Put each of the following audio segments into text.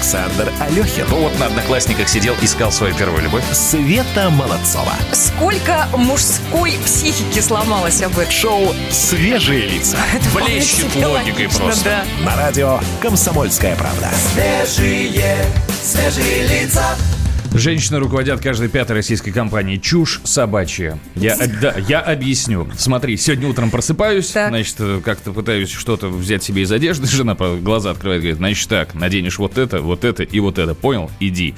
Александр Алехин. Ну вот на Одноклассниках сидел, искал свою первую любовь. Света Молодцова. Сколько мужской психики сломалось об этом? Шоу «Свежие лица». Это Блещет логикой логично, просто. да. На радио «Комсомольская правда». Свежие, свежие лица. Женщины руководят каждой пятой российской компанией. Чушь собачья. Я, да, я объясню. Смотри, сегодня утром просыпаюсь, Так. значит, э, как-то пытаюсь что-то взять себе из одежды. Жена глаза открывает, говорит, значит так, наденешь вот это, вот это и вот это. Понял? Иди.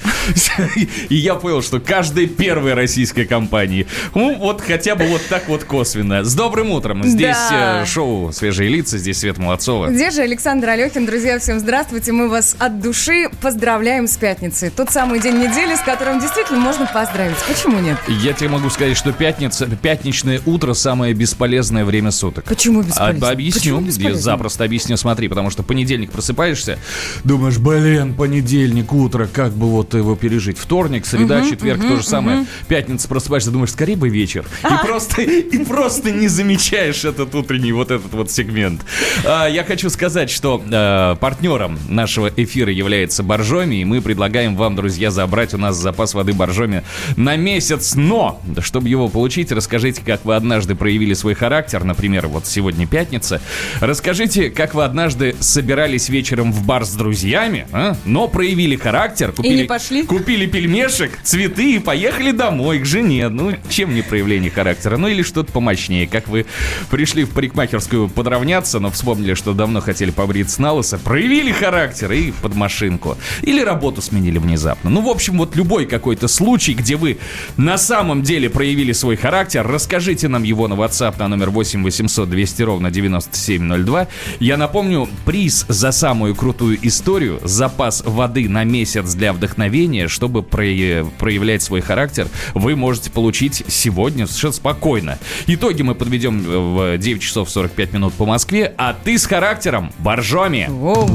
И я понял, что каждой первой российской компании, ну, вот хотя бы вот так вот косвенно. С добрым утром. Здесь Да. э, шоу «Свежие лица», здесь Света Молодцова. Где же Александр Алехин? Друзья, всем здравствуйте. Мы вас от души поздравляем с пятницей. Тот самый день недели, с которым действительно можно поздравить. Почему нет? Я тебе могу сказать, что пятница, пятничное утро самое бесполезное время суток. Почему бесполезно? А, объясню, Почему бесполезно? Я запросто объясню, смотри, потому что понедельник просыпаешься, думаешь, блин, понедельник, утро, как бы вот его пережить. Вторник, среда, четверг, то же самое. Пятница просыпаешься, думаешь, скорее бы вечер. И просто, и просто не замечаешь этот утренний вот этот вот сегмент. А, Я хочу сказать, что э, партнером нашего эфира является Боржоми, и мы предлагаем вам, друзья, забрать у нас запас воды Боржоми на месяц. Но, чтобы его получить, расскажите, как вы однажды проявили свой характер. Например, вот сегодня пятница. Расскажите, как вы однажды собирались вечером в бар с друзьями, а? но проявили характер. Купили, не пошли? Купили пельмешек, цветы и поехали домой к жене. Ну, чем не проявление характера? Ну, или что-то помощнее. Как вы пришли в парикмахерскую подравняться, но вспомнили, что давно хотели побриться на лысо, проявили характер и под машинку. Или работу сменили внезапно. Ну, в общем, вот любой какой-то случай, где вы на самом деле проявили свой характер, расскажите нам его на WhatsApp на номер 8 800 200 ровно 9702. Я напомню, приз за самую крутую историю, запас воды на месяц для вдохновения, чтобы проявлять свой характер, вы можете получить сегодня совершенно спокойно. Итоги мы подведем в 9 часов 45 минут по Москве, а ты с характером Боржоми. Воу.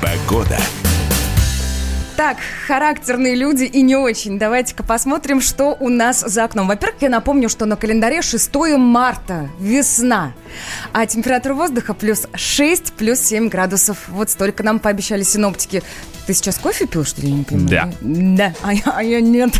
Погода. Так, характерные люди и не очень. Давайте-ка посмотрим, что у нас за окном. Во-первых, я напомню, что на календаре 6 марта, весна. А температура воздуха плюс 6, плюс 7 градусов. Вот столько нам пообещали синоптики. Ты сейчас кофе пил, что ли? Я не понимаю. Да. Да, а я, а я нет.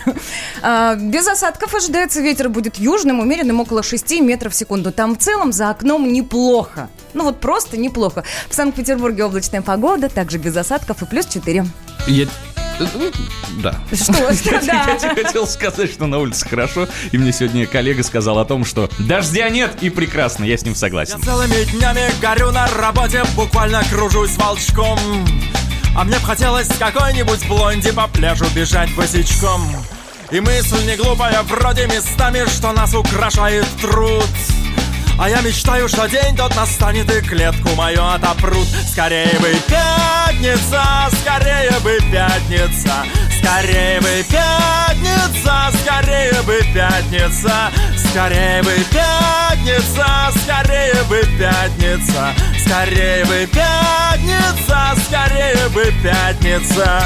А, без осадков ожидается ветер будет южным, умеренным около 6 метров в секунду. Там в целом за окном неплохо. Ну вот просто неплохо. В Санкт-Петербурге облачная погода, также без осадков и плюс 4. Я... ну, Да. Что? Я Да. тебе хотел сказать, что на улице хорошо, и мне сегодня коллега сказал о том, что дождя нет и прекрасно, я с ним согласен. Я целыми днями горю на работе, буквально кружусь волчком. А мне хотелось какой-нибудь блонди по пляжу бежать босичком. И мысль не глупая, вроде местами, что нас украшает труд. А я мечтаю, что день тот настанет и клетку мою отопрут Скорее бы пятница, скорее бы пятница Скорее бы пятница, скорее бы пятница Скорее бы пятница, скорее бы пятница Скорее бы пятница, скорее бы пятница.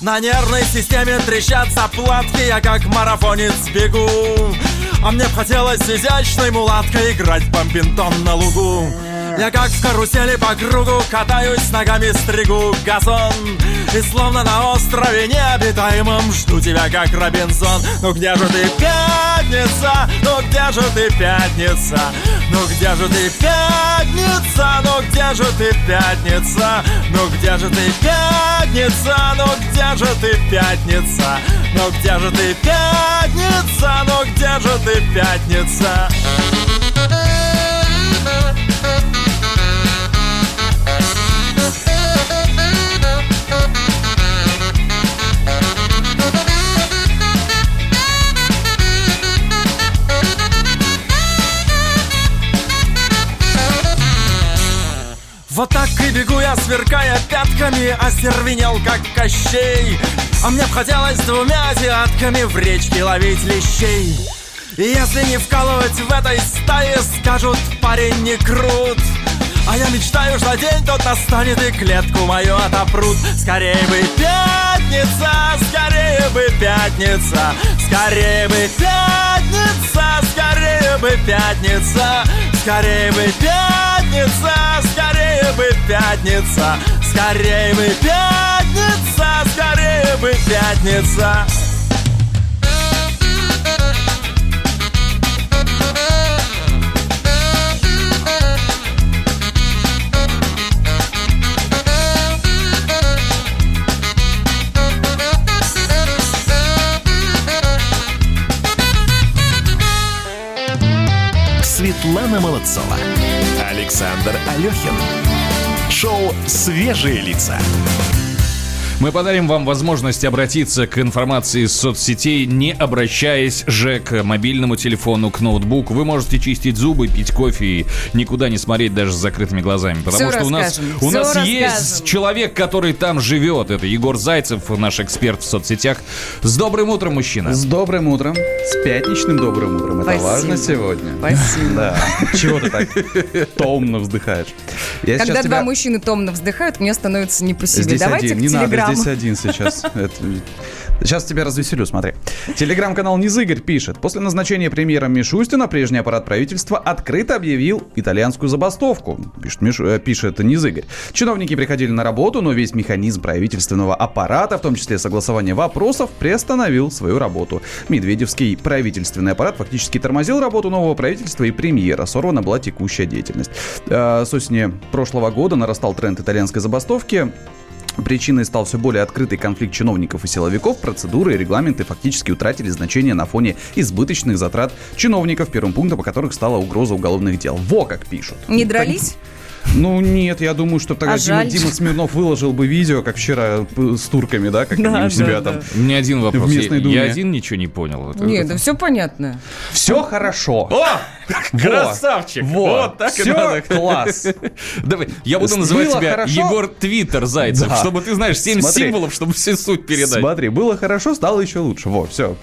На нервной системе трещат заплатки Я как марафонец бегу. А мне б хотелось изящной мулаткой Играть бомбинтон на лугу я как в карусели по кругу Катаюсь, ногами стригу газон И словно на острове необитаемом Жду тебя как Робинзон Ну где же ты, пятница? Ну где же ты, пятница? Ну где же ты, пятница? Ну где же ты, пятница? Ну где же ты, пятница? Ну где же ты, пятница? Ну где же ты, пятница? Ну где же ты, пятница? Сверкая пятками Остервенел, как Кощей. А мне б хотелось двумя азиатками В речке ловить лещей. И если не вкалывать в этой стае Скажут, парень не крут. А я мечтаю, что день тот настанет И клетку мою отопрут. Скорее бы пятница, скорее бы пятница Скорее бы пятница, скорее бы пятница Скорее бы пятница, скорее бы пятница скорее бы пятница, скорее бы пятница. Светлана Молодцова. Александр Алехин. Шоу «Свежие лица». Мы подарим вам возможность обратиться к информации из соцсетей, не обращаясь же к мобильному телефону, к ноутбуку. Вы можете чистить зубы, пить кофе и никуда не смотреть даже с закрытыми глазами. Потому Всё что у нас, расскажем, у нас есть расскажем. человек, который там живет. Это Егор Зайцев, наш эксперт в соцсетях. С добрым утром, мужчина. С добрым утром, с пятничным добрым утром. Это Спасибо. важно сегодня. Спасибо. Да. Чего ты так томно вздыхаешь? Я Когда два тебя- мужчины томно вздыхают, мне становится не по себе. Здесь Давайте один, к не надо, телеграмму. Здесь один сейчас. Это- Сейчас тебя развеселю, смотри. Телеграм-канал Низыгорь пишет. После назначения премьера Мишустина прежний аппарат правительства открыто объявил итальянскую забастовку. Пишет, Миш- э, пишет Низыгорь. Чиновники приходили на работу, но весь механизм правительственного аппарата, в том числе согласование вопросов, приостановил свою работу. Медведевский правительственный аппарат фактически тормозил работу нового правительства и премьера. Сорвана была текущая деятельность. Э, С осени прошлого года нарастал тренд итальянской забастовки. Причиной стал все более открытый конфликт чиновников и силовиков. Процедуры и регламенты фактически утратили значение на фоне избыточных затрат чиновников, первым пунктом по которых стала угроза уголовных дел. Во как пишут. Не дрались? Ну нет, я думаю, что тогда А Дима, жаль. Дима Смирнов выложил бы видео, как вчера п- с турками, да, как Да, они у себя да, там. У меня один вопрос. В местной Я- думе. Я один ничего не понял. Это- Нет, это- да все понятно. Все хорошо. О! Красавчик! Во. Вот так и Всё надо. класс. Давай, я буду Было называть тебя хорошо? Егор Твиттер Зайцев, Да. чтобы ты знаешь 7 Смотри. символов, чтобы все суть передать. Смотри, было хорошо, стало еще лучше. Во, все.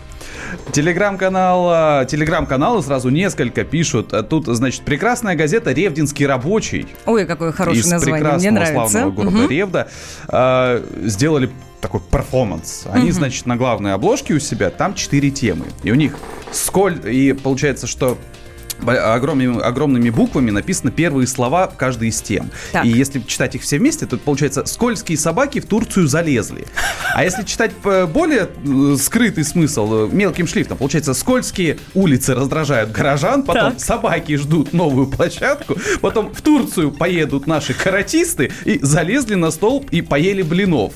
Телеграм-канал, а, телеграм-каналы сразу несколько пишут. А Тут, значит, прекрасная газета «Ревдинский рабочий» Ой, какое хорошее из название. Мне прекрасного нравится. славного города Мгм. Ревда а, сделали такой перформанс. Они, значит, на главной обложке у себя, там четыре темы. И у них сколь... И получается, что огромными, огромными буквами написаны первые слова каждой из тем. Так. И если читать их все вместе, то получается «Скользкие собаки в Турцию залезли». А если читать э, более э, скрытый смысл, э, мелким шрифтом, получается «Скользкие улицы раздражают горожан», потом «Собаки ждут новую площадку», потом «В Турцию поедут наши каратисты» и залезли на столб и поели блинов.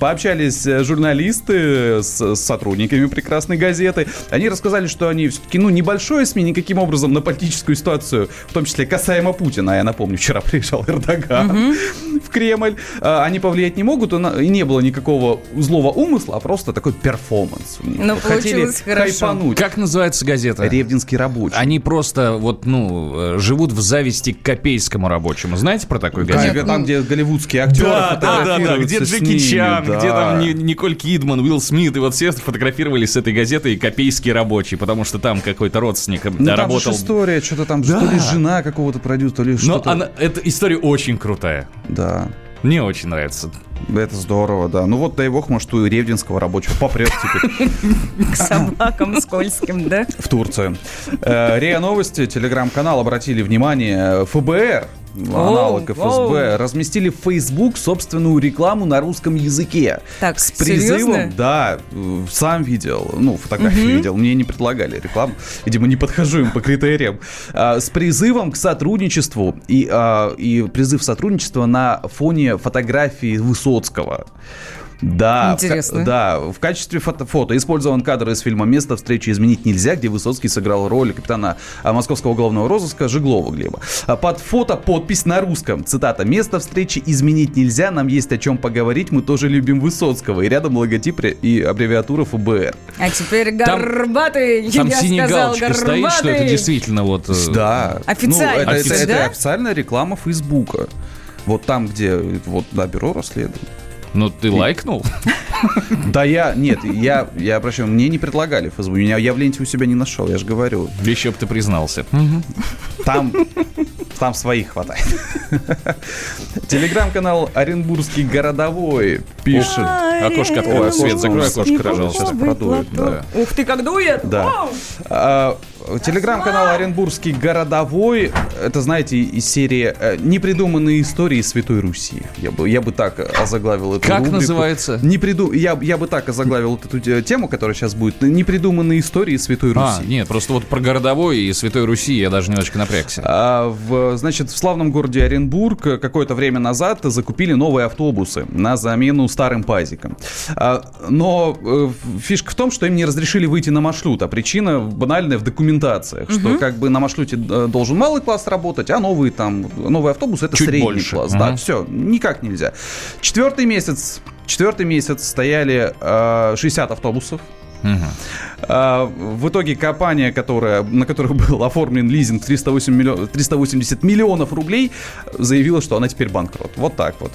Пообщались э, журналисты с, с сотрудниками прекрасной газеты. Они рассказали, что они все-таки, ну, небольшое СМИ никаким образом на политическую ситуацию, в том числе касаемо Путина, я напомню, вчера приезжал Эрдоган в Кремль, а, они повлиять не могут, и не было никакого злого умысла, а просто такой перформанс. них. Ну, хотели получилось хорошо. хайпануть. Как называется газета? Ревдинский рабочий. Они просто вот, ну, э, живут в зависти к копейскому рабочему. Знаете про такую газету? Там, где голливудские актеры Да, да, да, да, где Джеки ними, Чан, да. где там Ни- Николь Кидман, Уилл Смит, и вот все фотографировались с этой газетой «Копейский рабочий», потому что там какой-то родственник Ну, работал. История, что-то там, то ли жена какого-то продюсера, то ли Но что-то. она, эта история очень крутая. Да. Мне очень нравится. Это здорово, да. Ну вот, дай бог, может, у ревдинского рабочего попрет теперь К собакам скользким, да? в Турцию. Э, РИА Новости, телеграм-канал, обратили внимание, ФБР, аналог ФСБ, разместили в Facebook собственную рекламу на русском языке. Так, С призывом, серьезно? да, э, сам видел, ну, фотографии видел, мне не предлагали рекламу, видимо, не подхожу им по критериям, А, с призывом к сотрудничеству и, а, и призыв сотрудничества на фоне фотографии Высоцкого. Да, в Интересно. да, в качестве фото, фото использован кадр из фильма «Место встречи изменить нельзя», где Высоцкий сыграл роль капитана а, московского уголовного розыска Жиглова Глеба. А Под фото подпись на русском. Цитата «Место встречи изменить нельзя, нам есть о чем поговорить, мы тоже любим Высоцкого». И рядом логотип и аббревиатура ФБР. А теперь Там- горбатый, Там я синяя сказал, галочка стоит, что это горбатый. действительно вот... э, Да. Официально, Ну, это, это- кстати, это да? официальная реклама Фейсбука. Вот там, где вот, да, бюро расследует. Ну, ты лайкнул? Да я, нет, я, я прощаю, мне не предлагали ФСБ, меня я в ленте у себя не нашел, я же говорю. Еще бы ты признался. Там Там своих хватает. Телеграм-канал Оренбургский городовой пишет. Окошко открой, Ой, свет закрой окошко, пожалуйста. Сейчас продует, да. Ух ты, как дует! Да. А, Телеграм-канал Оренбургский городовой. Это, знаете, из серии э, «Непридуманные истории Святой Руси». Я бы, я бы так озаглавил эту Как рубрику. называется? Не приду... я, я бы так озаглавил вот эту э, тему, которая сейчас будет. «Непридуманные истории Святой Руси». А, нет, просто вот про городовой и Святой Руси я даже немножечко напрягся. А, в, значит, в славном городе Оренбург э, какое-то время назад закупили новые автобусы на замену старым пазикам. А, но э, фишка в том, что им не разрешили выйти на маршрут, а причина банальная в документациях, что как бы на маршруте э, должен малый класс работать, а новые там, новый автобус это Чуть средний больше. класс. Мгм. Да, все, никак нельзя. Четвертый месяц, четвертый месяц стояли э, 60 автобусов. Мгм. А, В итоге компания, которая, на которую был оформлен лизинг 308 миллион- 380 миллионов рублей, заявила, что она теперь банкрот. Вот так вот.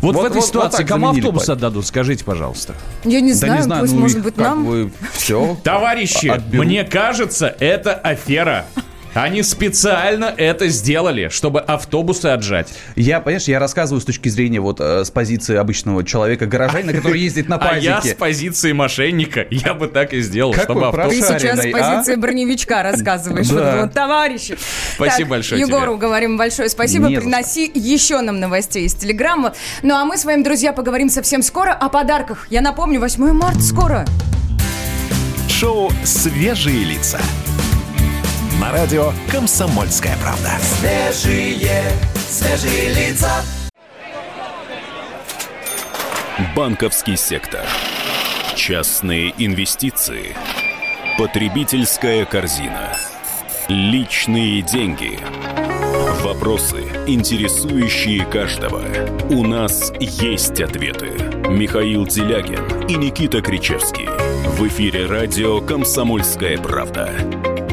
Вот, в Вот- этой вот- вот ситуации так кому автобус пазик. отдадут, скажите, пожалуйста. Я не знаю, да не знаю, пусть, ну может их быть, как нам. бы все. Товарищи, мне кажется, это афера. Они специально это сделали, чтобы автобусы отжать. Я, понимаешь, я рассказываю с точки зрения вот э, с позиции обычного человека, горожанина, который ездит на А я с пазике. позиции мошенника, я бы так и сделал, Какой чтобы автобус... Ты сейчас с а? позиции броневичка рассказываешь. Да. Вот, вот, товарищи. Спасибо Так, большое Егору тебе. говорим большое спасибо. Приноси еще нам новостей из Телеграма. Ну а мы с вами, друзья, поговорим совсем скоро о подарках. Я напомню, 8 марта скоро. Шоу «Свежие лица». На радио «Комсомольская правда». Банковский сектор. Частные инвестиции. Потребительская корзина. Личные деньги. Вопросы, интересующие каждого. У нас есть ответы. Михаил Делягин и Никита Кричевский. В эфире радио «Комсомольская правда».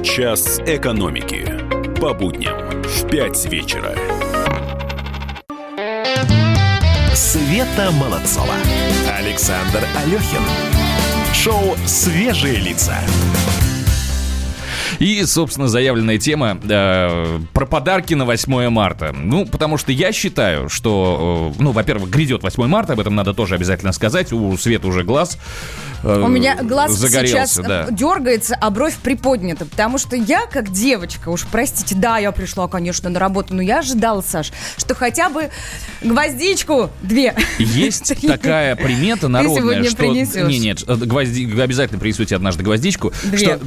Час экономики. По будням в 5 вечера. Света Молодцова. Александр Алехин. Шоу «Свежие лица». И, собственно, заявленная тема э, про подарки на 8 марта. Ну, потому что я считаю, что, э, ну, во-первых, грядет 8 марта, об этом надо тоже обязательно сказать. У Света уже глаз э, У меня глаз загорелся, сейчас да. дергается, а бровь приподнята. Потому что я, как девочка, уж простите, да, я пришла, конечно, на работу, но я ожидала, Саш, что хотя бы гвоздичку две. Есть такая примета народная, что... принесешь. Не, нет, э, гвозди... обязательно принесете однажды гвоздичку. Две.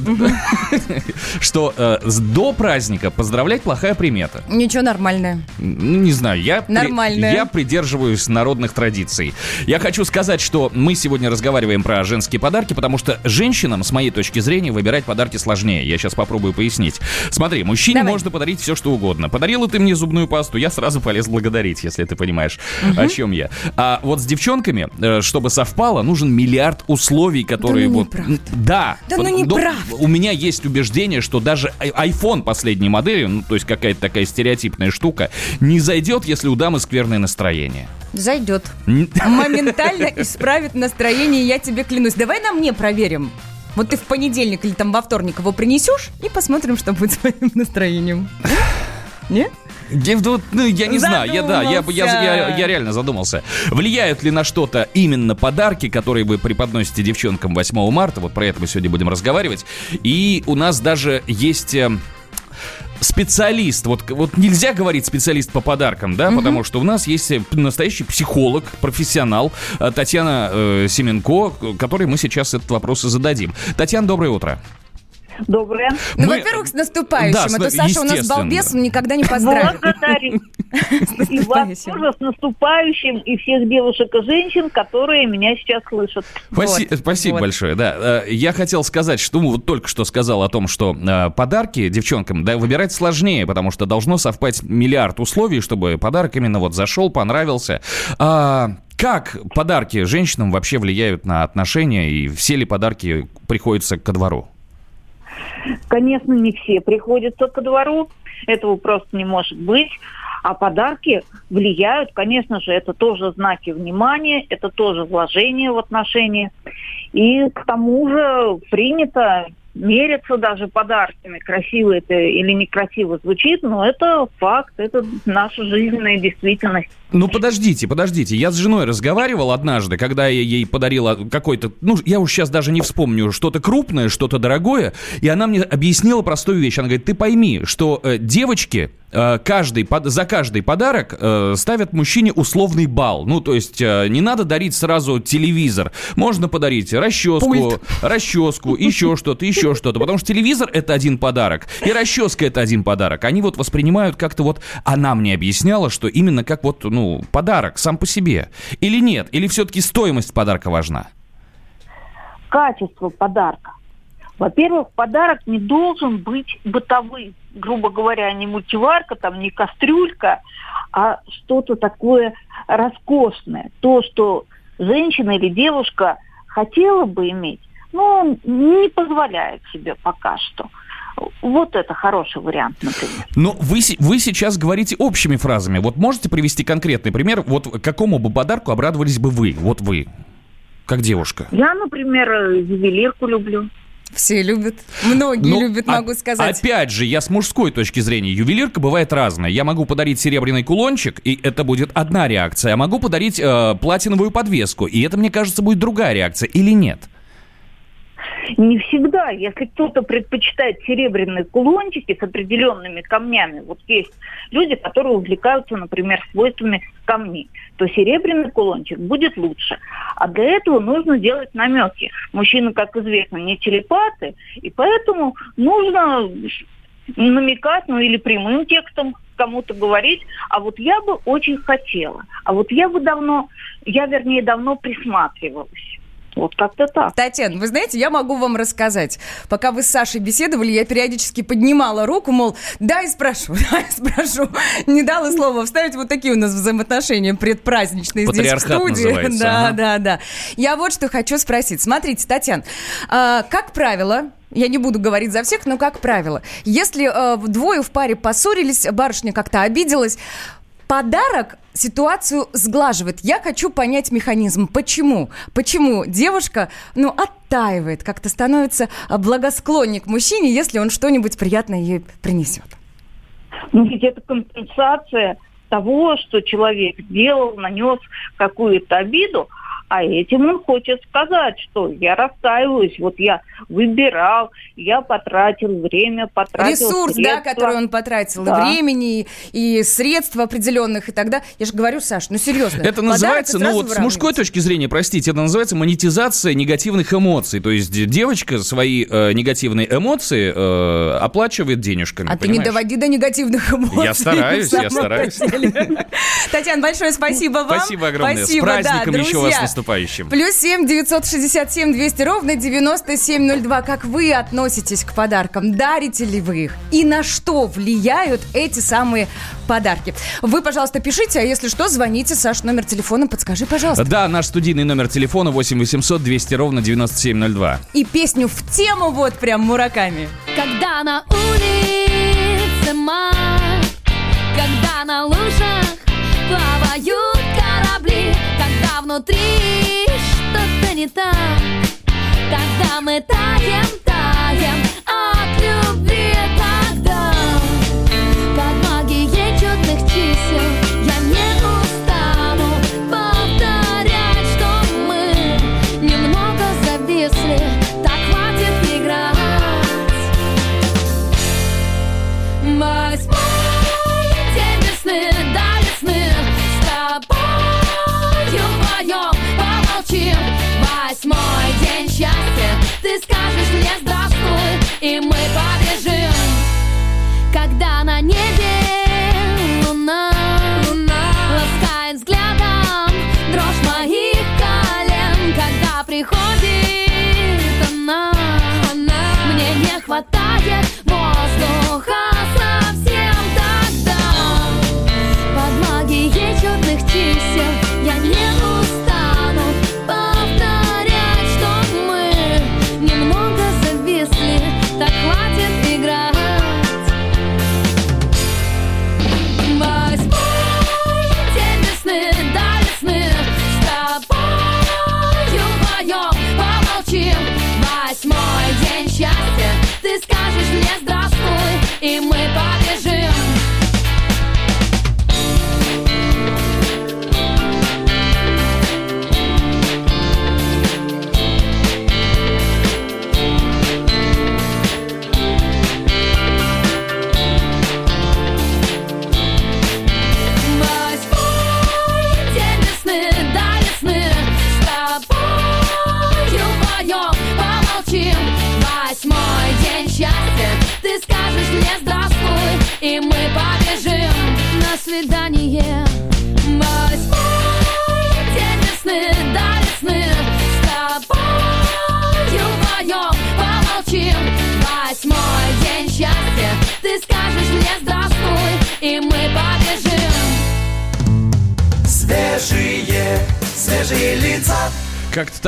Что, э, до праздника поздравлять плохая примета. Ничего, нормальное. Ну, не знаю, я, Нормальная. я придерживаюсь народных традиций. Я хочу сказать, что мы сегодня разговариваем про женские подарки, потому что женщинам, с моей точки зрения, выбирать подарки сложнее. Я сейчас попробую пояснить. Смотри, мужчине Давай. можно подарить все, что угодно. Подарила ты мне зубную пасту, я сразу полез благодарить, если ты понимаешь, о чем я. А вот с девчонками, э, чтобы совпало, нужен миллиард условий, которые ну вот... неправда. Да. Да ну Вот, неправда. у меня есть убеждение, что даже iPhone последней модели, ну, то есть какая-то такая стереотипная штука, не зайдет, если у дамы скверное настроение. Зайдет. Моментально исправит настроение, я тебе клянусь. Давай на мне проверим. Вот ты в понедельник или там во вторник его принесешь и посмотрим, что будет с твоим настроением. Не? Я, ну, я не знаю, я, да, я, я, я- я реально задумался. Влияют ли на что-то именно подарки, которые вы преподносите девчонкам 8 марта? Вот про это мы сегодня будем разговаривать. И у нас даже есть... Специалист, вот, вот нельзя говорить специалист по подаркам, да, потому что у нас есть э, настоящий психолог, профессионал э, Татьяна э, Семенко, которой мы сейчас этот вопрос и зададим. Татьяна, доброе утро. Доброе. Ну, Мы- во-первых, с наступающим. Да, а с- то Саша у нас балбес, он никогда не поздравит. Благодарю. И вас тоже с наступающим, и всех девушек и женщин, которые меня сейчас слышат. Спаси- Вот, Спасибо вот. большое, да. Э, Я хотел сказать, что ну, вот только что сказал о том, что э, подарки девчонкам да, выбирать сложнее, потому что должно совпасть миллиард условий, чтобы подарок именно вот зашел, понравился. А как подарки женщинам вообще влияют на отношения, и все ли подарки приходятся ко двору? Конечно, не все приходятся ко двору, этого просто не может быть. А подарки влияют, конечно же, это тоже знаки внимания, это тоже вложение в отношения. И к тому же принято мерятся даже подарками, красиво это или некрасиво звучит, но это факт, это наша жизненная действительность. Ну, подождите, подождите. Я с женой разговаривал однажды, когда я ей подарила какой-то, ну, я уж сейчас даже не вспомню, что-то крупное, что-то дорогое, и она мне объяснила простую вещь. Она говорит, ты пойми, что э, девочки э, каждый, под, за каждый подарок э, ставят мужчине условный балл. Ну, то есть э, не надо дарить сразу телевизор. Можно подарить расческу, Пульт. расческу, еще что-то, еще что-то. Потому что телевизор это один подарок, и расческа это один подарок. Они вот воспринимают как-то вот... Она мне объясняла, что именно как вот, ну, подарок сам по себе. Или нет? Или все-таки стоимость подарка важна? Качество подарка. Во-первых, подарок не должен быть бытовым. Грубо говоря, не мультиварка, там, не кастрюлька, а что-то такое роскошное. То, что женщина или девушка хотела бы иметь, но не позволяет себе пока что. Вот это хороший вариант, например. Но вы, вы сейчас говорите общими фразами. Вот можете привести конкретный пример? Вот какому бы подарку обрадовались бы вы? Вот вы, как девушка. Я, например, ювелирку люблю. Все любят. Многие Ну, любят, а- могу сказать. Опять же, я с мужской точки зрения. Ювелирка бывает разная. Я могу подарить серебряный кулончик, и это будет одна реакция. А могу подарить э, платиновую подвеску, и это, мне кажется, будет другая реакция. Или нет? Не всегда. Если кто-то предпочитает серебряные кулончики с определенными камнями, вот есть люди, которые увлекаются, например, свойствами камней, то серебряный кулончик будет лучше. А для этого нужно делать намеки. Мужчины, как известно, не телепаты, и поэтому нужно намекать, ну или прямым текстом кому-то говорить, а вот я бы очень хотела, а вот я бы давно, я вернее давно присматривалась. Вот как-то так. Татьяна, вы знаете, я могу вам рассказать. Пока вы с Сашей беседовали, я периодически поднимала руку, мол, дай спрошу, дай спрошу. Не дала слова вставить. Вот такие у нас взаимоотношения предпраздничные здесь в студии. называется, Да, ага. да, да. Я вот что хочу спросить. Смотрите, Татьяна, а, как правило, я не буду говорить за всех, но как правило, если э, двое в паре поссорились, барышня как-то обиделась, Подарок ситуацию сглаживает. Я хочу понять механизм. Почему? Почему девушка, ну, оттаивает, как-то становится а, благосклонней к мужчине, если он что-нибудь приятное ей принесет? Ну, ведь это компенсация того, что человек сделал, нанес какую-то обиду, а этим он хочет сказать, что я расстаиваюсь, вот я выбирал, я потратил время, потратил Ресурс, да, средства. который он потратил, Да. и времени, и, и средств определенных, и тогда... Я же говорю, Саш, ну серьезно. Это называется, ну вот с мужской точки зрения, простите, это называется монетизация негативных эмоций. То есть девочка свои э, негативные эмоции э, оплачивает денежками. А ты не понимаешь? доводи до негативных эмоций. Я стараюсь, я стараюсь. Татьяна, большое спасибо вам. Спасибо огромное. Спасибо, с праздником да, еще вас. Наступающим. Плюс семь девятьсот шестьдесят семь двести ровно девяносто семь ноль два. Как вы относитесь к подаркам? Дарите ли вы их? И на что влияют эти самые подарки? Вы, пожалуйста, пишите, а если что, звоните. Саш, номер телефона подскажи, пожалуйста. Да, наш студийный номер телефона 8 800 200 ровно 9702. И песню в тему вот прям мураками. Когда на улице май, когда на лужах плавают корабли, внутри что-то не так, когда мы таем, таем от любви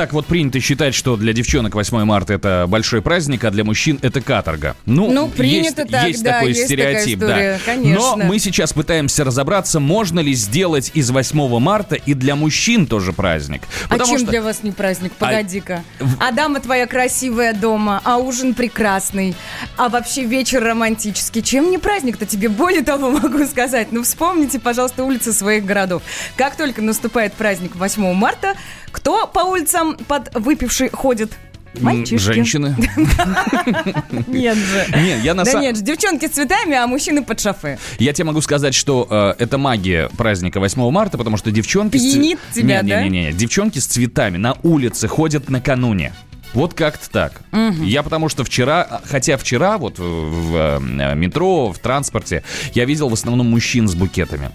так вот принято считать, что для девчонок 8 марта это большой праздник, а для мужчин это каторга. Ну, Ну, принято есть, так, есть да, такой есть такая стереотип, история, да. конечно. Но мы сейчас пытаемся разобраться, можно ли сделать из 8 марта и для мужчин тоже праздник. А Потому чем что для вас не праздник? Погоди-ка. А дама твоя красивая дома, а ужин прекрасный, а вообще вечер романтический. Чем не праздник-то тебе? Более того могу сказать. Ну, вспомните, пожалуйста, улицы своих городов. Как только наступает праздник 8 марта, кто по улицам под выпивший ходит? Мальчишки. женщины. Нет же. Нет, я на Да нет же, девчонки с цветами, а мужчины под шофе. Я тебе могу сказать, что э, это магия праздника 8 марта, потому что девчонки... Пьянит тебя, да? Не, не, не, девчонки с цветами на улице ходят накануне. Вот как-то так. Я потому что вчера, хотя вчера вот в, в, э, метро, в транспорте, я видел в основном мужчин с букетами.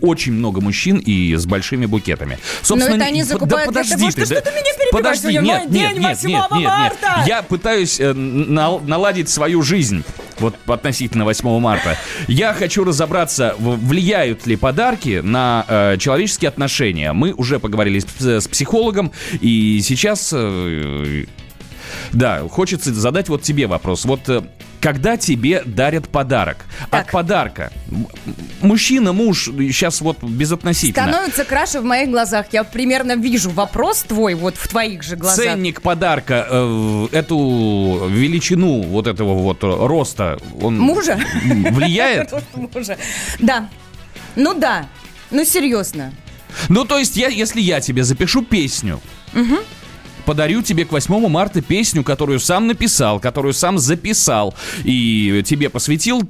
Очень много мужчин и с большими букетами. Но это они да закупают для подожди того, ты, что да- ты меня? Подожди, нет, нет, день, нет, 8 нет, нет, нет. Я пытаюсь э, нал- наладить свою жизнь. Вот относительно 8 марта. Я хочу разобраться, в- влияют ли подарки на э, человеческие отношения. Мы уже поговорили с, с психологом, и сейчас, э, да, хочется задать вот тебе вопрос. Вот э, когда тебе дарят подарок, Так. от подарка, мужчина, муж, сейчас вот безотносительно. Становится краше в моих глазах. Я примерно вижу вопрос твой вот в твоих же глазах. Ценник подарка, э, эту величину вот этого вот роста, он Мужа? влияет? Мужа. Да. Ну да. Ну серьезно. Ну, то есть, я, если я тебе запишу песню, подарю тебе к 8 марта песню, которую сам написал, которую сам записал и тебе посвятил,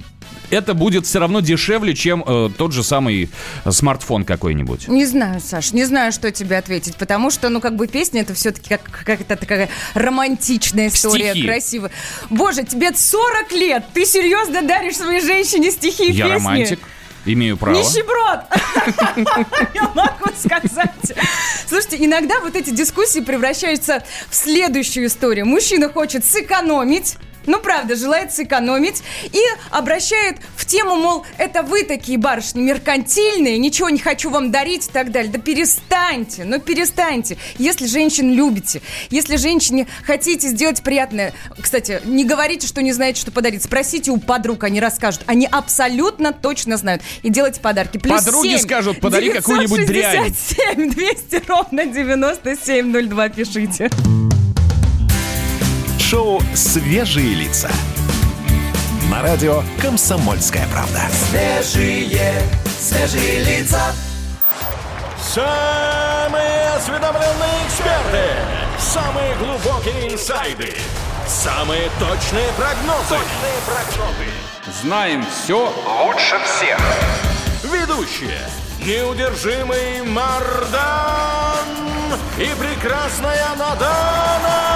это будет все равно дешевле, чем э, тот же самый смартфон какой-нибудь. Не знаю, Саш, не знаю, что тебе ответить, потому что, ну, как бы песня, это все-таки как, какая-то такая романтичная история, Стихи. красивая. Боже, тебе 40 лет, ты серьезно даришь своей женщине стихи и Я песни? романтик, имею право. Нищеброд! Я могу сказать. Слушайте, иногда вот эти дискуссии превращаются в следующую историю. Мужчина хочет сэкономить, ну, правда, желает сэкономить и обращает в тему, мол, это вы такие барышни меркантильные, ничего не хочу вам дарить и так далее. Да перестаньте, ну перестаньте. Если женщин любите, если женщине хотите сделать приятное, кстати, не говорите, что не знаете, что подарить. Спросите у подруг, они расскажут. Они абсолютно точно знают. И делайте подарки. Плюс Подруги 7 скажут, подари какую-нибудь дрянь. 967 200 ровно 9702 пишите. Шоу «Свежие лица». На радио «Комсомольская правда». Свежие, свежие лица. Самые осведомленные эксперты, самые глубокие инсайды, самые точные прогнозы. Точные прогнозы. Знаем все лучше всех. Ведущие. Неудержимый Мардан и прекрасная Надана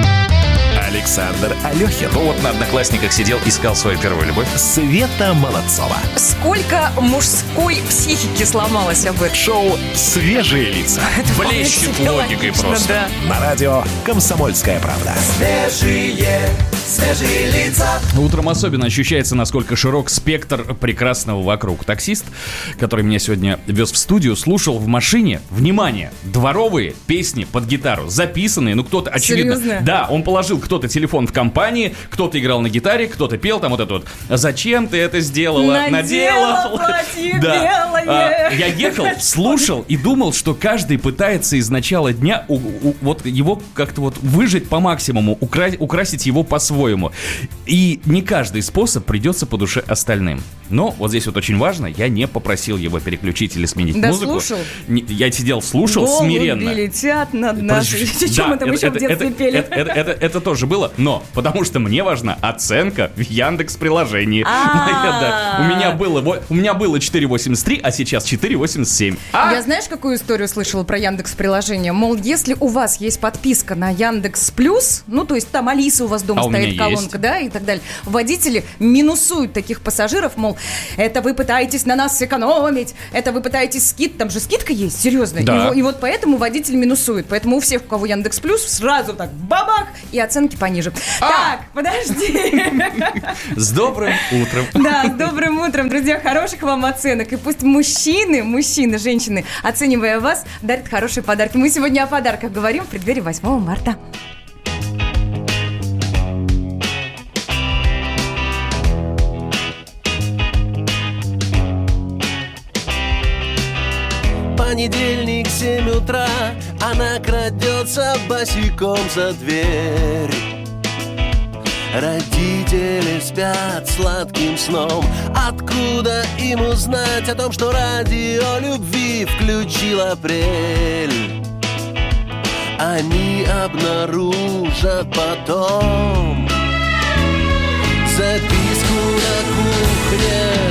Александр Алехин. Ну вот на Одноклассниках сидел, искал свою первую любовь. Света Молодцова. Сколько мужской психики сломалось об этом? Шоу «Свежие лица». Блещет логикой просто. Да. На радио «Комсомольская правда». Свежие, свежие лица. Утром особенно ощущается, насколько широк спектр прекрасного вокруг. Таксист, который меня сегодня вез в студию, слушал в машине, внимание, дворовые песни под гитару, записанные, ну кто-то, очевидно... Серьезно? Да, он положил кто-то телефон в компании, кто-то играл на гитаре, кто-то пел, там вот это вот «Зачем ты это сделала?» Надела платье белое. А, я ехал, слушал и думал, что каждый пытается из начала дня у- у- вот его как-то вот выжить по максимуму, укра- украсить его по-своему. И не каждый способ придется по душе остальным. Но вот здесь вот очень важно, я не попросил его переключить или сменить Да музыку. слушал? Не- я сидел, слушал Голуби смиренно. летят над нашей... Чем Да, там еще в это- детстве это- пели? Это, это- это- это тоже было, но потому что мне важна оценка в Яндекс приложении. А. У меня было у меня было 4.83, а сейчас 4.87. А? Я знаешь, какую историю слышала про Яндекс приложение? Мол, если у вас есть подписка на Яндекс Плюс, ну то есть там Алиса у вас дома А стоит колонка, да, и так далее, водители минусуют таких пассажиров, мол, это вы пытаетесь на нас сэкономить, это вы пытаетесь скид, там же скидка есть, серьезно. Да. И, и вот поэтому водитель минусует. Поэтому у всех, у кого Яндекс Плюс, сразу так бабах и оценки пониже. А! Так, подожди. С добрым утром. Да, с добрым утром, друзья, хороших вам оценок. И пусть мужчины, мужчины, женщины, оценивая вас, дарят хорошие подарки. Мы сегодня о подарках говорим в преддверии 8 марта. Понедельник, 7 утра Она крадется босиком за дверь. Родители спят сладким сном. Откуда им узнать о том, что радио любви включил апрель? Они обнаружат потом Записку на кухне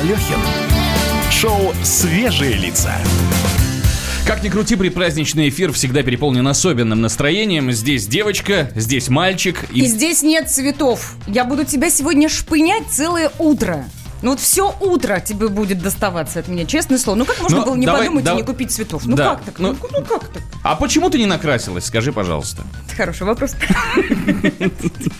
Алехин. Шоу «Свежие лица». Как ни крути, предпраздничный эфир всегда переполнен особенным настроением. Здесь девочка, здесь мальчик. И здесь нет цветов. Я буду тебя сегодня шпынять целое утро. Ну вот все утро тебе будет доставаться от меня, честное слово. Ну как можно Ну, было не давай- подумать давай- и не купить цветов? Ну Да, как так? ну- Ну, ну как так? А почему ты не накрасилась? Скажи, пожалуйста. Хороший вопрос.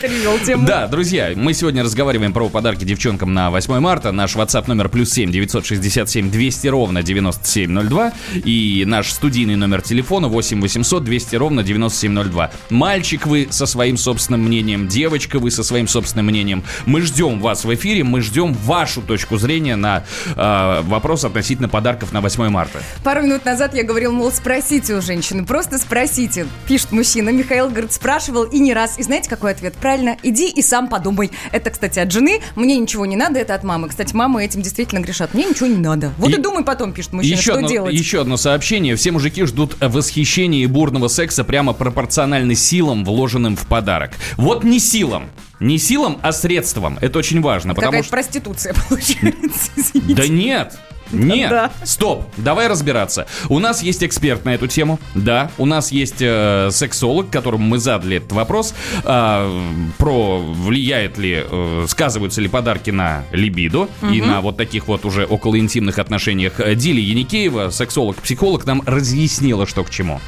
Привел тему. Да, друзья, мы сегодня разговариваем про подарки девчонкам на 8 марта. Наш WhatsApp номер плюс 7 967 200 ровно 9702. И наш студийный номер телефона 8 800 200 ровно 9702. Мальчик вы со своим собственным мнением, девочка вы со своим собственным мнением. Мы ждем вас в эфире, мы ждем вашу точку зрения на э, вопрос относительно подарков на 8 марта. Пару минут назад я говорил, мол, спросите у женщины, просто спросите. Пишет мужчина Михаил говорит, спрашивал и не раз. И знаете, какой ответ? Правильно, иди и сам подумай. Это, кстати, от жены. Мне ничего не надо, это от мамы. Кстати, мамы этим действительно грешат. Мне ничего не надо. Вот и, И- думай потом, пишет мужчина, Еще что одно, делать. еще одно сообщение. Все мужики ждут восхищения и бурного секса прямо пропорционально силам, вложенным в подарок. Вот не силам. Не силам, а средствам. Это очень важно. потому Какая-то что... проституция получается. извините. Да нет. Нет, Да. стоп, давай разбираться. У нас есть эксперт на эту тему, да. У нас есть э, сексолог, которому мы задали этот вопрос а, про влияет ли, э, сказываются ли подарки на либидо и на вот таких вот уже околоинтимных отношениях. Э, Дили Яникеева, сексолог-психолог, нам разъяснила, что к чему.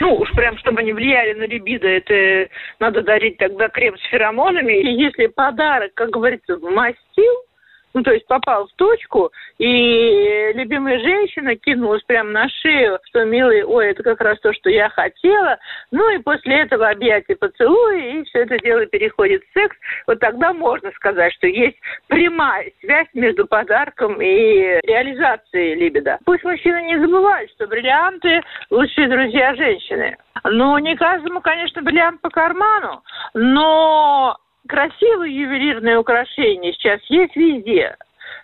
Ну, уж прям, чтобы они влияли на либидо, это надо дарить тогда крем с феромонами. И если подарок, как говорится, вмастил, ну, то есть попал в точку, и любимая женщина кинулась прямо на шею, что, милый, ой, это как раз то, что я хотела. Ну, и после этого объятия поцелуи, и все это дело переходит в секс. Вот тогда можно сказать, что есть прямая связь между подарком и реализацией либидо. Пусть мужчины не забывают, что бриллианты – лучшие друзья женщины. Ну, не каждому, конечно, бриллиант по карману, но красивые ювелирные украшения сейчас есть везде.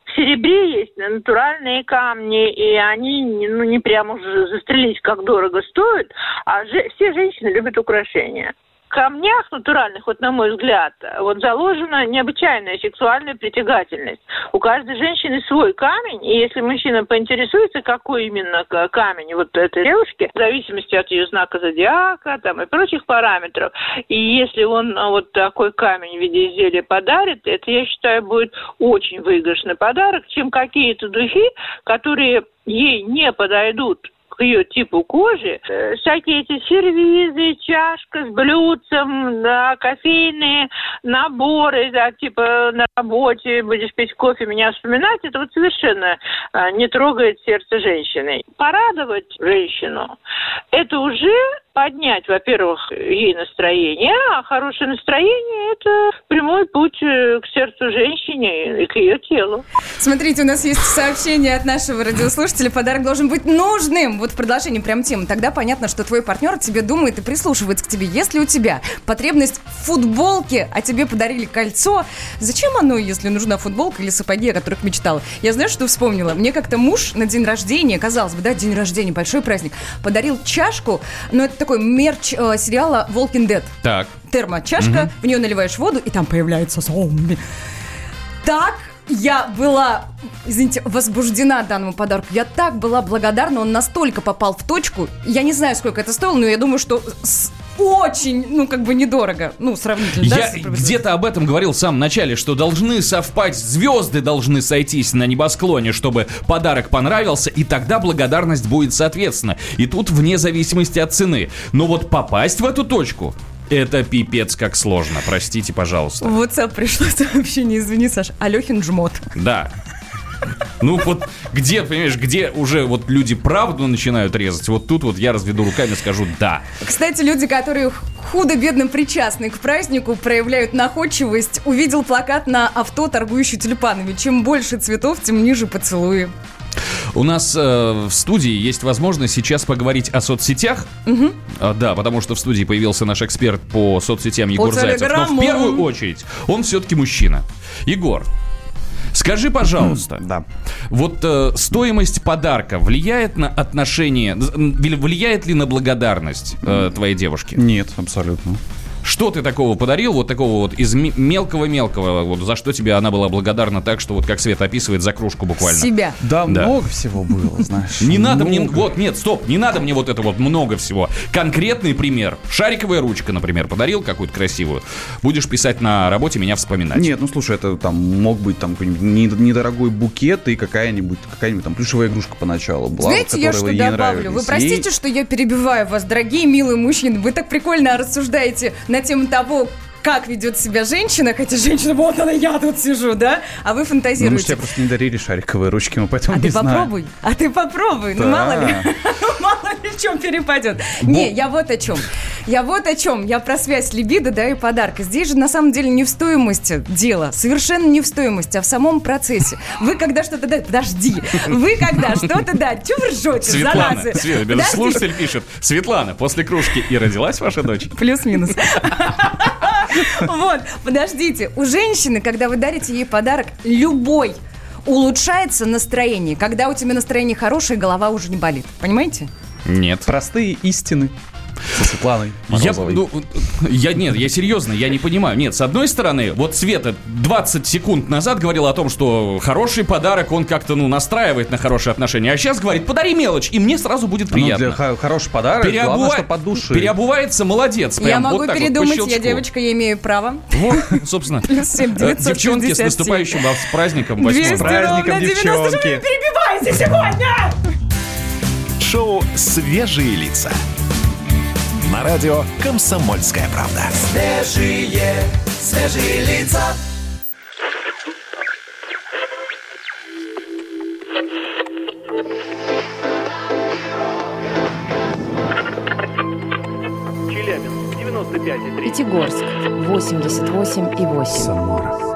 В серебре есть натуральные камни, и они ну, не прям уже застрелить, как дорого стоят, а же- все женщины любят украшения. Камнях натуральных, вот на мой взгляд, вот заложена необычайная сексуальная притягательность. У каждой женщины свой камень, и если мужчина поинтересуется, какой именно камень вот этой девушки, в зависимости от ее знака зодиака там, и прочих параметров, и если он а, вот такой камень в виде изделия подарит, это, я считаю, будет очень выигрышный подарок, чем какие-то духи, которые ей не подойдут ее типу кожи, э, всякие эти сервизы, чашка с блюдцем, да, кофейные наборы, да, типа на работе будешь пить кофе, меня вспоминать, это вот совершенно э, не трогает сердце женщины. Порадовать женщину, это уже поднять, во-первых, ей настроение, а хорошее настроение – это прямой путь э, к сердцу женщине и к ее телу. Смотрите, у нас есть сообщение от нашего радиослушателя. Подарок должен быть нужным. Вот в продолжении прям темы. Тогда понятно, что твой партнер тебе думает и прислушивается к тебе. Если у тебя потребность в футболке, а тебе подарили кольцо, зачем оно, если нужна футболка или сапоги, о которых мечтала? Я знаю, что вспомнила. Мне как-то муж на день рождения, казалось бы, да, день рождения, большой праздник, подарил чашку, но это такой мерч э, сериала Walking Dead Так. термочашка, в нее наливаешь воду, и там появляется зомби. Так я была, извините, возбуждена данному подарку. Я так была благодарна, он настолько попал в точку. Я не знаю, сколько это стоило, но я думаю, что с- очень, ну, как бы недорого. Ну, сравнительно, да, Я производителем. где-то об этом говорил в самом начале, что должны совпать, звезды должны сойтись на небосклоне, чтобы подарок понравился, и тогда благодарность будет соответственно. И тут вне зависимости от цены. Но вот попасть в эту точку, это пипец как сложно, простите, пожалуйста. В WhatsApp пришло сообщение, извини, Саш, Алехин жмот. Да. Ну вот где, понимаешь, где уже вот люди правду начинают резать, вот тут вот я разведу руками и скажу «да». Кстати, люди, которые худо-бедно причастны к празднику, проявляют находчивость. Увидел плакат на авто, торгующий тюльпанами. Чем больше цветов, тем ниже поцелуи. У нас э, в студии есть возможность сейчас поговорить о соцсетях. А, да, потому что в студии появился наш эксперт по соцсетям Егор Зайцев. Но в первую очередь он все-таки мужчина. Егор, скажи, пожалуйста, Да. вот э, стоимость подарка влияет на отношения, влияет ли на благодарность э, твоей девушки? Нет, абсолютно. Что ты такого подарил, вот такого вот из ме- мелкого-мелкого, вот за что тебе она была благодарна так, что вот как Свет описывает за кружку буквально? Себя. Да, Да. много всего было, знаешь. Не надо мне, вот, нет, стоп, не надо мне вот это вот много всего. Конкретный пример. Шариковая ручка, например, подарил какую-то красивую. Будешь писать на работе, меня вспоминать. Нет, ну слушай, это там мог быть там какой-нибудь не- недорогой букет и какая-нибудь какая-нибудь там плюшевая игрушка поначалу была, Знаете, я что добавлю? Вы простите, что я перебиваю вас, дорогие милые мужчины. Вы так прикольно рассуждаете на тему того, как ведет себя женщина, хотя женщина, вот она, я тут сижу, да? А вы Ну, мы же фантазируете. тебе просто не дарили шариковые ручки, мы поэтому А не ты знаем. попробуй, а ты попробуй, ну Да. мало ли, ну, мало ли в чем перепадет. Не, я вот о чем. Я вот о чем. Я про связь либидо, да, и подарка. Здесь же на самом деле не в стоимости дело. Совершенно не в стоимости, а в самом процессе. Вы когда что-то дать... Подожди. Вы когда что-то дать... Чего вы ржете? Светлана, заразы? Свет- слушатель пишет. Светлана, после кружки и родилась ваша дочь? Плюс-минус. Вот, подождите. У женщины, когда вы дарите ей подарок, любой, улучшается настроение. Когда у тебя настроение хорошее, голова уже не болит. Понимаете? Нет. Простые истины со Светланой Я, Морозовой. ну, я, нет, я серьезно, я не понимаю. Нет, с одной стороны, вот Света 20 секунд назад говорила о том, что хороший подарок, он как-то, ну, настраивает на хорошие отношения. А сейчас говорит, подари мелочь, и мне сразу будет Ну, приятно. для хо- хороший подарок, Переобува- главное, что под души. Переобувается, молодец. Прям я могу вот так вот, передумать, я девочка, я имею право. Вот, собственно. Э, Девчонки, с наступающим вас праздником 8 200 праздником, ровно 90. Что вы девчонки. меня перебиваете сегодня? Шоу «Свежие лица». На радио «Комсомольская правда». Свежие, свежие лица. Челябинск, 95,3. Пятигорск 88 и 8. Самара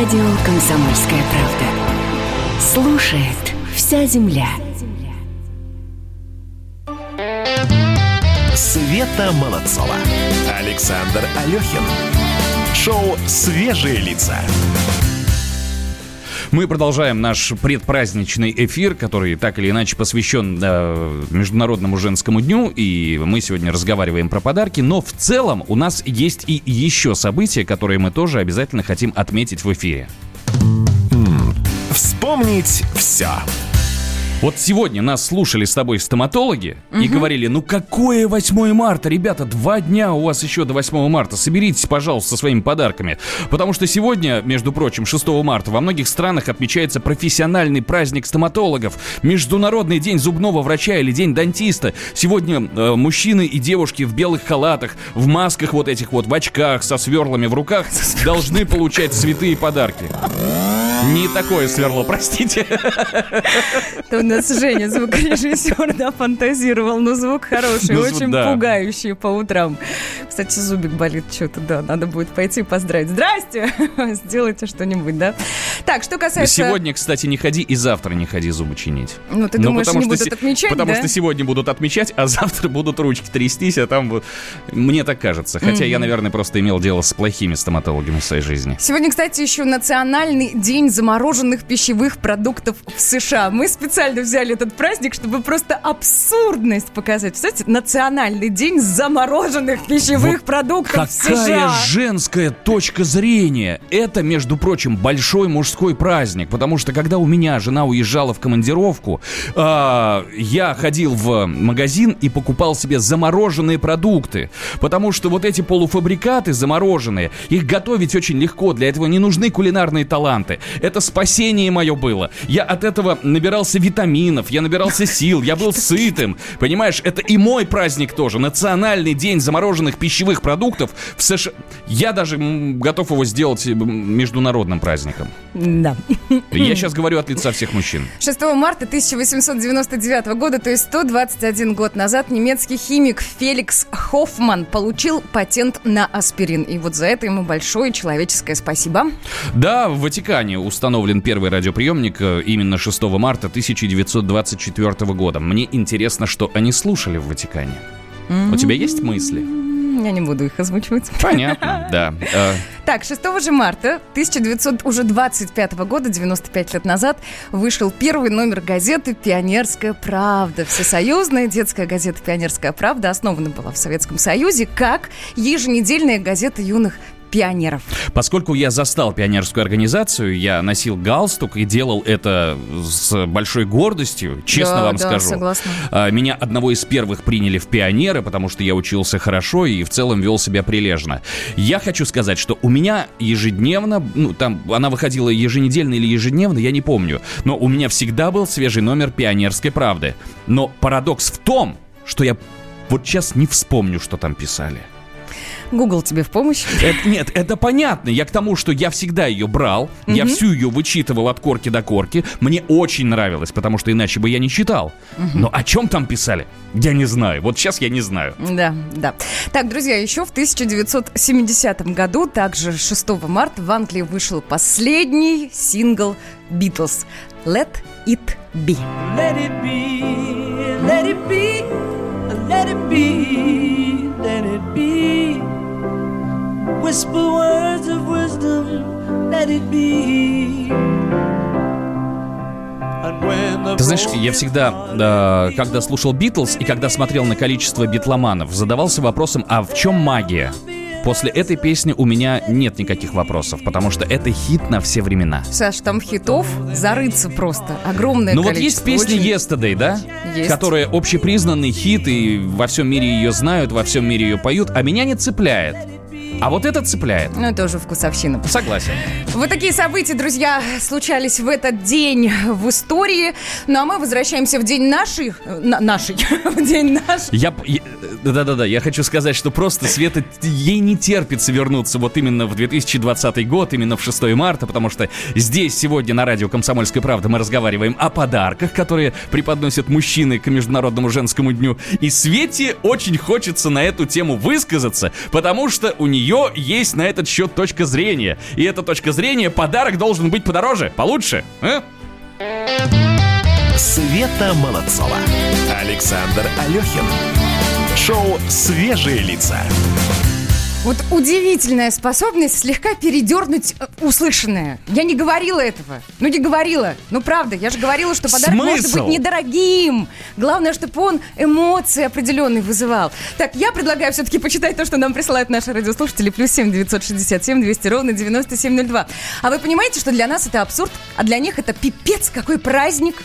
Радио «Комсомольская правда». Слушает вся земля. Света Молодцова. Александр Алехин. Шоу «Свежие лица». Мы продолжаем наш предпраздничный эфир, который так или иначе посвящен э, Международному женскому дню, и мы сегодня разговариваем про подарки, но в целом у нас есть и еще события, которые мы тоже обязательно хотим отметить в эфире. Вспомнить все. Вот сегодня нас слушали с тобой стоматологи и Мгм. говорили, ну какое 8 марта, ребята, два дня у вас еще до 8 марта, соберитесь, пожалуйста, со своими подарками. Потому что сегодня, между прочим, 6 марта во многих странах отмечается профессиональный праздник стоматологов, Международный день зубного врача или день дантиста. Сегодня э, мужчины и девушки в белых халатах, в масках вот этих вот, в очках, со сверлами в руках должны получать цветы и подарки. Не такое сверло, простите. Это у нас Женя, звукорежиссер, да, фантазировал, но звук хороший, Ну, очень да. пугающий по утрам. Кстати, зубик болит что-то, да, надо будет пойти поздравить. Здрасте! Сделайте что-нибудь, да? Так, что касается... Сегодня, кстати, не ходи и завтра не ходи зубы чинить. Ну, ты Ну, думаешь, потому не что будут отмечать, Потому да? что сегодня будут отмечать, а завтра будут ручки трястись, а там вот... Мне так кажется. Хотя я, Мгм. наверное, просто имел дело с плохими стоматологами в своей жизни. Сегодня, кстати, еще национальный день замороженных пищевых продуктов в США. Мы специально взяли этот праздник, чтобы просто абсурдность показать. Кстати, национальный день замороженных пищевых продуктов в США. Какая женская точка зрения! Это, между прочим, большой мужской праздник, потому что когда у меня жена уезжала в командировку, а, я ходил в магазин и покупал себе замороженные продукты, потому что вот эти полуфабрикаты замороженные, их готовить очень легко, для этого не нужны кулинарные таланты. Это спасение мое было. Я от этого набирался витаминов, я набирался сил, я был сытым. Понимаешь, это и мой праздник тоже. Национальный день замороженных пищевых продуктов в США. Я даже готов его сделать м, международным праздником. Да. Я сейчас говорю от лица всех мужчин. 6 марта 1899 года, то есть 121 год назад, немецкий химик Феликс Хоффман получил патент на аспирин. И вот за это ему большое человеческое спасибо. Да, в Ватикане установлен первый радиоприемник э, именно 6 марта 1924 года. Мне интересно, что они слушали в Ватикане. У тебя есть мысли? Я не буду их озвучивать. Понятно, да. Э, Так, 6 же марта 1925 года, 95 лет назад, вышел первый номер газеты «Пионерская правда». Всесоюзная детская газета «Пионерская правда» основана была в Советском Союзе как еженедельная газета юных пионеров. Поскольку я застал пионерскую организацию, я носил галстук и делал это с большой гордостью, честно Да, вам да, скажу. согласна. А, Меня одного из первых приняли в пионеры, потому что я учился хорошо и в целом вел себя прилежно. Я хочу сказать, что у меня ежедневно, ну там она выходила еженедельно или ежедневно, я не помню, но у меня всегда был свежий номер пионерской правды. Но парадокс в том, что я вот сейчас не вспомню, что там писали. Google тебе в помощь. Это- нет, это понятно. Я к тому, что я всегда ее брал, я Мгм. всю ее вычитывал от корки до корки. Мне очень нравилось, потому что иначе бы я не читал. Мгм. Но о чем там писали? Я не знаю. Вот сейчас я не знаю. Да, да. Так, друзья, еще в 1970 году, также 6 марта, в Англии вышел последний сингл Beatles «Let It Be». Let it be, let it be, let it be, let it be. Whisper words of wisdom, let it be. Ты знаешь, я всегда, э, когда слушал Битлз и когда смотрел на количество битломанов, задавался вопросом, а в чем магия? После этой песни у меня нет никаких вопросов, потому что это хит на все времена. Саш, там хитов зарыться просто. Огромное Ну вот есть количество. песня Очень- Yesterday, да? Есть. Которая общепризнанный хит, и во всем мире ее знают, во всем мире ее поют, а меня не цепляет. А вот это цепляет. Ну, это уже вкусовщина. Согласен. Вот такие события, друзья, случались в этот день в истории. Ну, а мы возвращаемся в день нашей... э, на- нашей. в день наш. Я, я- да-да-да, я хочу сказать, что просто Света, ей не терпится вернуться вот именно в 2020 год, именно в 6 марта, потому что здесь сегодня на радио «Комсомольская правда» мы разговариваем о подарках, которые преподносят мужчины к Международному женскому дню. И Свете очень хочется на эту тему высказаться, потому что у нее есть на этот счет точка зрения. И эта точка зрения, подарок должен быть подороже, получше. а? Света Молодцова. Александр Алехин. Шоу «Свежие лица». Вот удивительная способность слегка передернуть э, услышанное. Я не говорила этого. Ну, не говорила. Ну, правда, я же говорила, что подарок может Смысл? быть недорогим. Главное, чтобы он эмоции определенные вызывал. Так, я предлагаю все-таки почитать то, что нам присылают наши радиослушатели. Плюс семь девятьсот шестьдесят семь двести ровно девяносто семь ноль два. А вы понимаете, что для нас это абсурд, а для них это пипец какой праздник.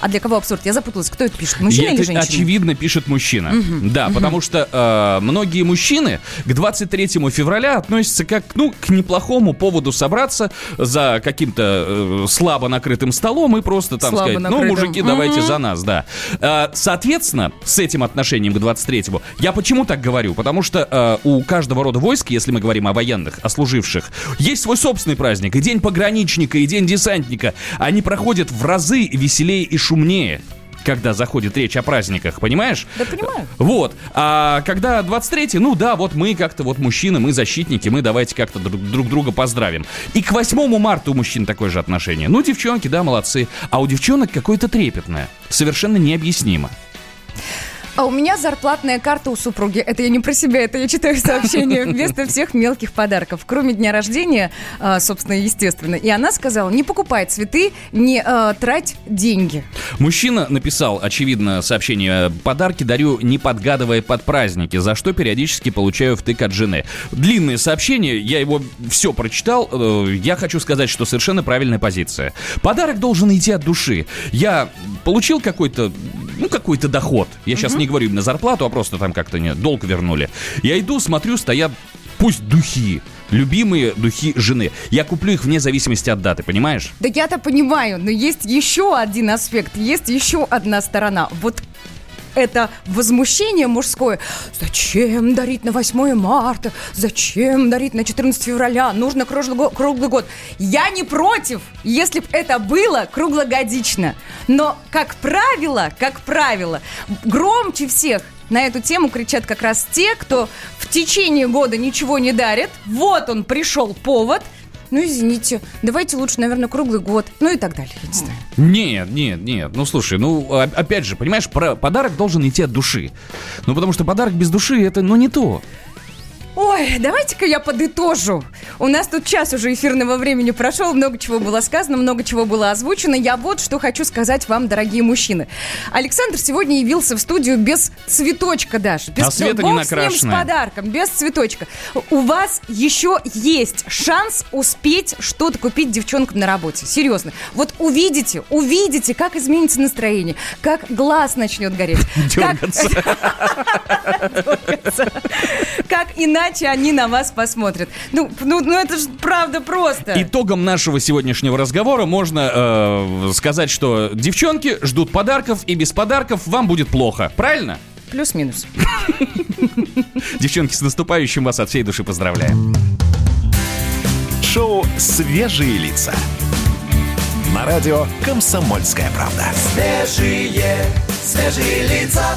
А для кого абсурд? Я запуталась. Кто это пишет? Мужчина И или это женщина? очевидно пишет мужчина. Мгм, Да, мгм. потому что э, многие мужчины к 23 февраля относятся как ну, к неплохому поводу собраться за каким-то э, слабо накрытым столом и просто там Слабо сказать, ну, накрытым. мужики, давайте Мгм. за нас, да. Э, соответственно, с этим отношением к 23-му, я почему так говорю? Потому что э, у каждого рода войск, если мы говорим о военных, о служивших, есть свой собственный праздник. И день пограничника, и день десантника. Они проходят в разы веселее и шумнее когда заходит речь о праздниках, понимаешь? Да понимаю. Вот. А когда 23-й, ну да, вот мы как-то, вот мужчины, мы защитники, мы давайте как-то друг, друг друга поздравим. И к 8 марта у мужчин такое же отношение. Ну, девчонки, да, молодцы. А у девчонок какое-то трепетное. Совершенно необъяснимо. А у меня зарплатная карта у супруги. Это я не про себя, это я читаю сообщение вместо всех мелких подарков. Кроме дня рождения, а, собственно, естественно. И она сказала, не покупай цветы, не а, трать деньги. Мужчина написал, очевидно, сообщение «Подарки дарю, не подгадывая под праздники, за что периодически получаю втык от жены». Длинное сообщение, я его все прочитал. Э, Я хочу сказать, что совершенно правильная позиция. Подарок должен идти от души. Я получил какой-то, ну, какой-то доход. Я сейчас не говорю именно зарплату, а просто там как-то не, долг вернули. Я иду, смотрю, стоят пусть духи, любимые духи жены. Я куплю их вне зависимости от даты, понимаешь? Да я-то понимаю, но есть еще один аспект, есть еще одна сторона. Вот это возмущение мужское. Зачем дарить на 8 марта? Зачем дарить на 14 февраля? Нужно круглый круглый год. Я не против, если бы это было круглогодично. Но, как правило, как правило, громче всех на эту тему кричат как раз те, кто в течение года ничего не дарит. Вот он, пришел повод. Ну, извините, давайте лучше, наверное, круглый год. Ну и так далее, я не знаю. Нет, нет, нет. Ну слушай, ну а- опять же, понимаешь, подарок должен идти от души. Ну потому что подарок без души это, ну не то. Ой, давайте-ка я подытожу. У нас тут час уже эфирного времени прошел, много чего было сказано, много чего было озвучено. Я вот что хочу сказать вам, дорогие мужчины. Александр сегодня явился в студию без цветочка даже. Без А Света Бог не с ним, накрашенная. с подарком, без цветочка. У вас еще есть шанс успеть что-то купить девчонкам на работе. Серьезно. Вот увидите, увидите, как изменится настроение, как глаз начнет гореть. Дергаться. Как иначе они на вас посмотрят. Ну, ну, ну это же правда просто. Итогом нашего сегодняшнего разговора можно э, сказать, что девчонки ждут подарков, и без подарков вам будет плохо. Правильно? Плюс-минус. Девчонки, с наступающим вас от всей души поздравляем. Шоу «Свежие лица». На радио «Комсомольская правда». Свежие, свежие лица.